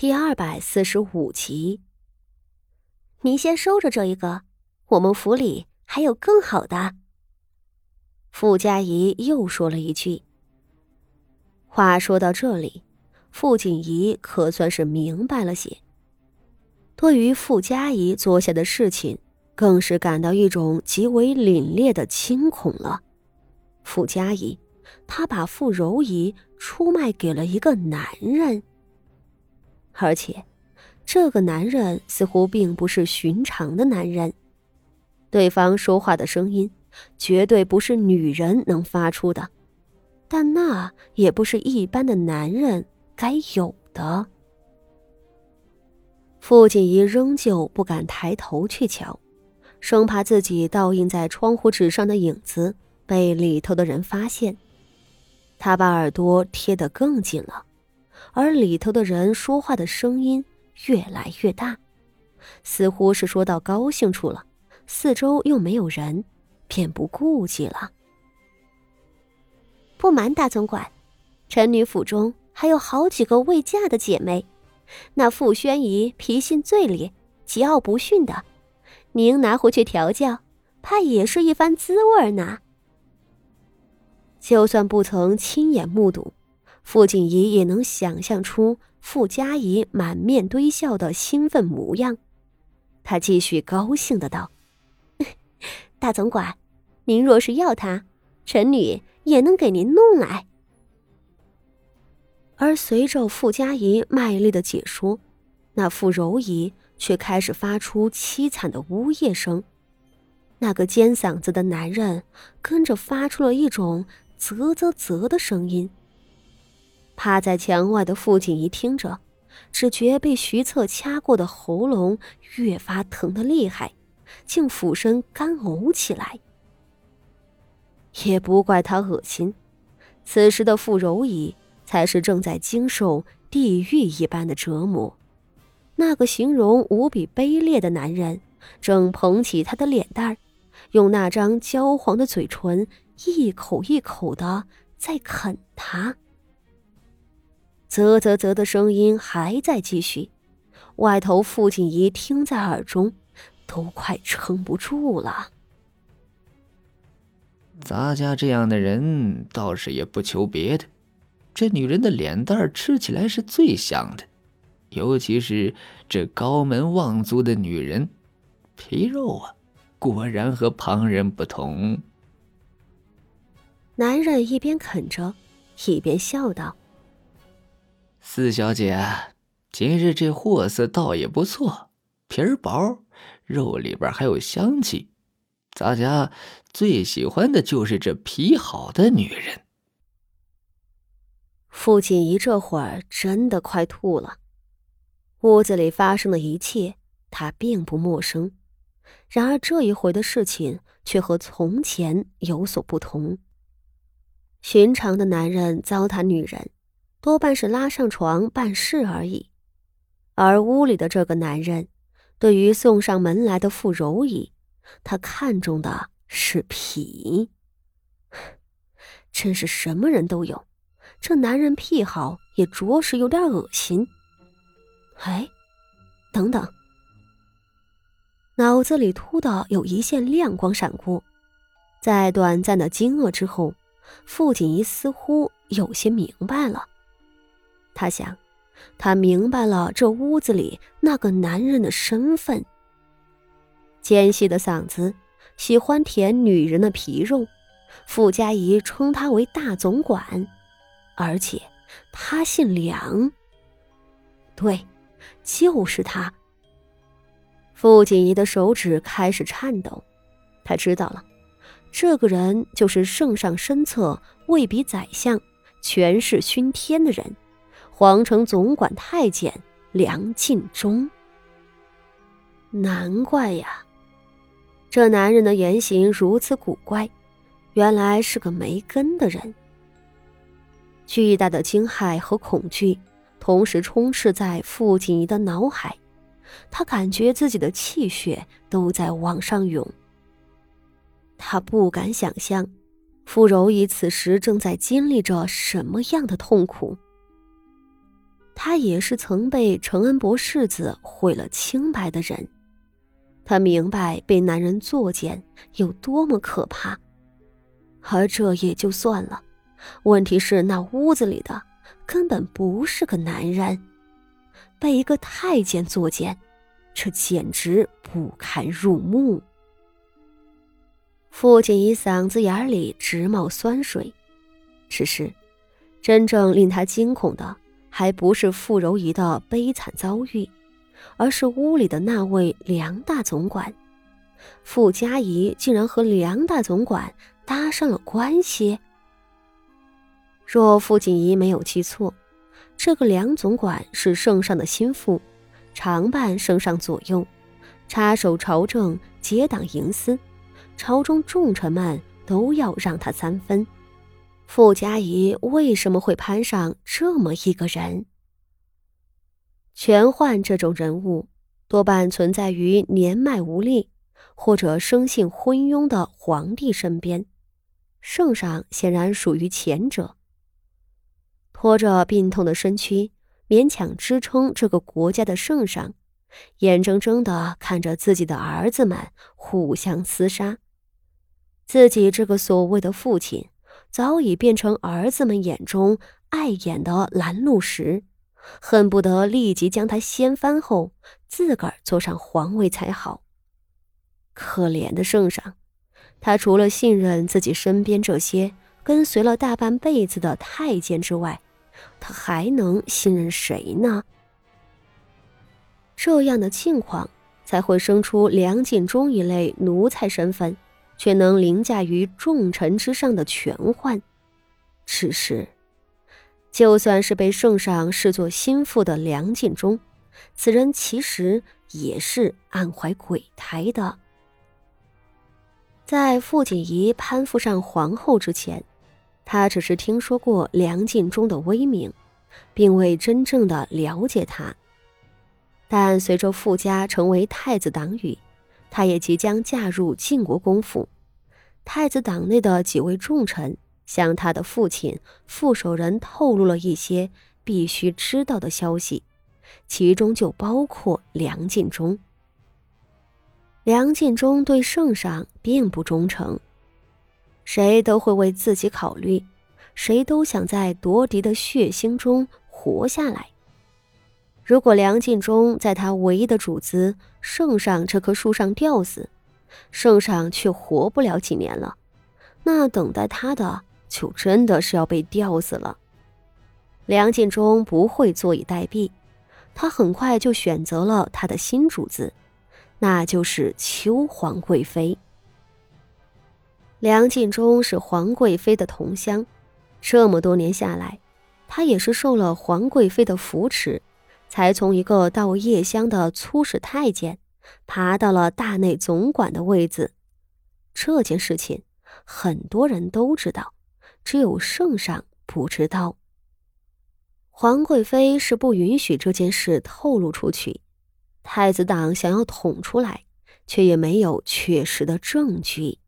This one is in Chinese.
第二百四十五集。您先收着这一个，我们府里还有更好的。傅家怡又说了一句。话说到这里，傅锦仪可算是明白了些。对于傅家怡做下的事情，更是感到一种极为凛冽的惊恐了。傅家怡，他把傅柔仪出卖给了一个男人。而且，这个男人似乎并不是寻常的男人，对方说话的声音绝对不是女人能发出的，但那也不是一般的男人该有的。傅锦仪仍旧不敢抬头去瞧，生怕自己倒映在窗户纸上的影子被里头的人发现。他把耳朵贴得更紧了。而里头的人说话的声音越来越大，似乎是说到高兴处了，四周又没有人，便不顾忌了。不瞒大总管，臣女府中还有好几个未嫁的姐妹，那傅宣仪脾性最烈，桀骜不驯的，您拿回去调教，怕也是一番滋味呢。就算不曾亲眼目睹。傅锦仪也能想象出傅家仪满面堆笑的兴奋模样，他继续高兴的道：“ 大总管，您若是要他，臣女也能给您弄来。”而随着傅佳仪卖力的解说，那傅柔仪却开始发出凄惨的呜咽声，那个尖嗓子的男人跟着发出了一种啧啧啧的声音。趴在墙外的傅锦仪听着，只觉被徐策掐过的喉咙越发疼得厉害，竟俯身干呕起来。也不怪他恶心，此时的傅柔仪才是正在经受地狱一般的折磨。那个形容无比卑劣的男人，正捧起他的脸蛋，用那张焦黄的嘴唇一口一口的在啃他。啧啧啧的声音还在继续，外头傅锦仪听在耳中，都快撑不住了。咱家这样的人倒是也不求别的，这女人的脸蛋吃起来是最香的，尤其是这高门望族的女人，皮肉啊，果然和旁人不同。男人一边啃着，一边笑道。四小姐，今日这货色倒也不错，皮儿薄，肉里边还有香气。咱家最喜欢的就是这皮好的女人。傅锦仪这会儿真的快吐了。屋子里发生的一切，他并不陌生。然而这一回的事情却和从前有所不同。寻常的男人糟蹋女人。多半是拉上床办事而已，而屋里的这个男人，对于送上门来的傅柔仪，他看中的是皮。真是什么人都有，这男人癖好也着实有点恶心。哎，等等，脑子里突的有一线亮光闪过，在短暂的惊愕之后，傅锦仪似乎有些明白了。他想，他明白了这屋子里那个男人的身份。尖细的嗓子，喜欢舔女人的皮肉。傅家仪称他为大总管，而且他姓梁。对，就是他。傅锦仪的手指开始颤抖，他知道了，这个人就是圣上身侧位比宰相、权势熏天的人。皇城总管太监梁敬忠，难怪呀，这男人的言行如此古怪，原来是个没根的人。巨大的惊骇和恐惧同时充斥在傅锦仪的脑海，他感觉自己的气血都在往上涌。他不敢想象，傅柔仪此时正在经历着什么样的痛苦。他也是曾被承恩伯世子毁了清白的人，他明白被男人作践有多么可怕。而这也就算了，问题是那屋子里的根本不是个男人，被一个太监作践，这简直不堪入目。父亲一嗓子眼里直冒酸水，只是真正令他惊恐的。还不是傅柔仪的悲惨遭遇，而是屋里的那位梁大总管，傅家仪竟然和梁大总管搭上了关系。若傅锦仪没有记错，这个梁总管是圣上的心腹，常伴圣上左右，插手朝政，结党营私，朝中重臣们都要让他三分。傅家仪为什么会攀上这么一个人？权宦这种人物多半存在于年迈无力或者生性昏庸的皇帝身边，圣上显然属于前者。拖着病痛的身躯，勉强支撑这个国家的圣上，眼睁睁的看着自己的儿子们互相厮杀，自己这个所谓的父亲。早已变成儿子们眼中碍眼的拦路石，恨不得立即将他掀翻后，自个儿坐上皇位才好。可怜的圣上，他除了信任自己身边这些跟随了大半辈子的太监之外，他还能信任谁呢？这样的境况，才会生出梁敬忠一类奴才身份。却能凌驾于众臣之上的权宦，只是，就算是被圣上视作心腹的梁敬忠，此人其实也是暗怀鬼胎的。在傅锦仪攀附上皇后之前，他只是听说过梁敬忠的威名，并未真正的了解他。但随着傅家成为太子党羽。他也即将嫁入晋国公府，太子党内的几位重臣向他的父亲傅守仁透露了一些必须知道的消息，其中就包括梁敬忠。梁敬忠对圣上并不忠诚，谁都会为自己考虑，谁都想在夺嫡的血腥中活下来。如果梁敬忠在他唯一的主子圣上这棵树上吊死，圣上却活不了几年了，那等待他的就真的是要被吊死了。梁敬忠不会坐以待毙，他很快就选择了他的新主子，那就是秋皇贵妃。梁敬忠是皇贵妃的同乡，这么多年下来，他也是受了皇贵妃的扶持。才从一个到夜乡的粗使太监，爬到了大内总管的位子。这件事情很多人都知道，只有圣上不知道。皇贵妃是不允许这件事透露出去，太子党想要捅出来，却也没有确实的证据。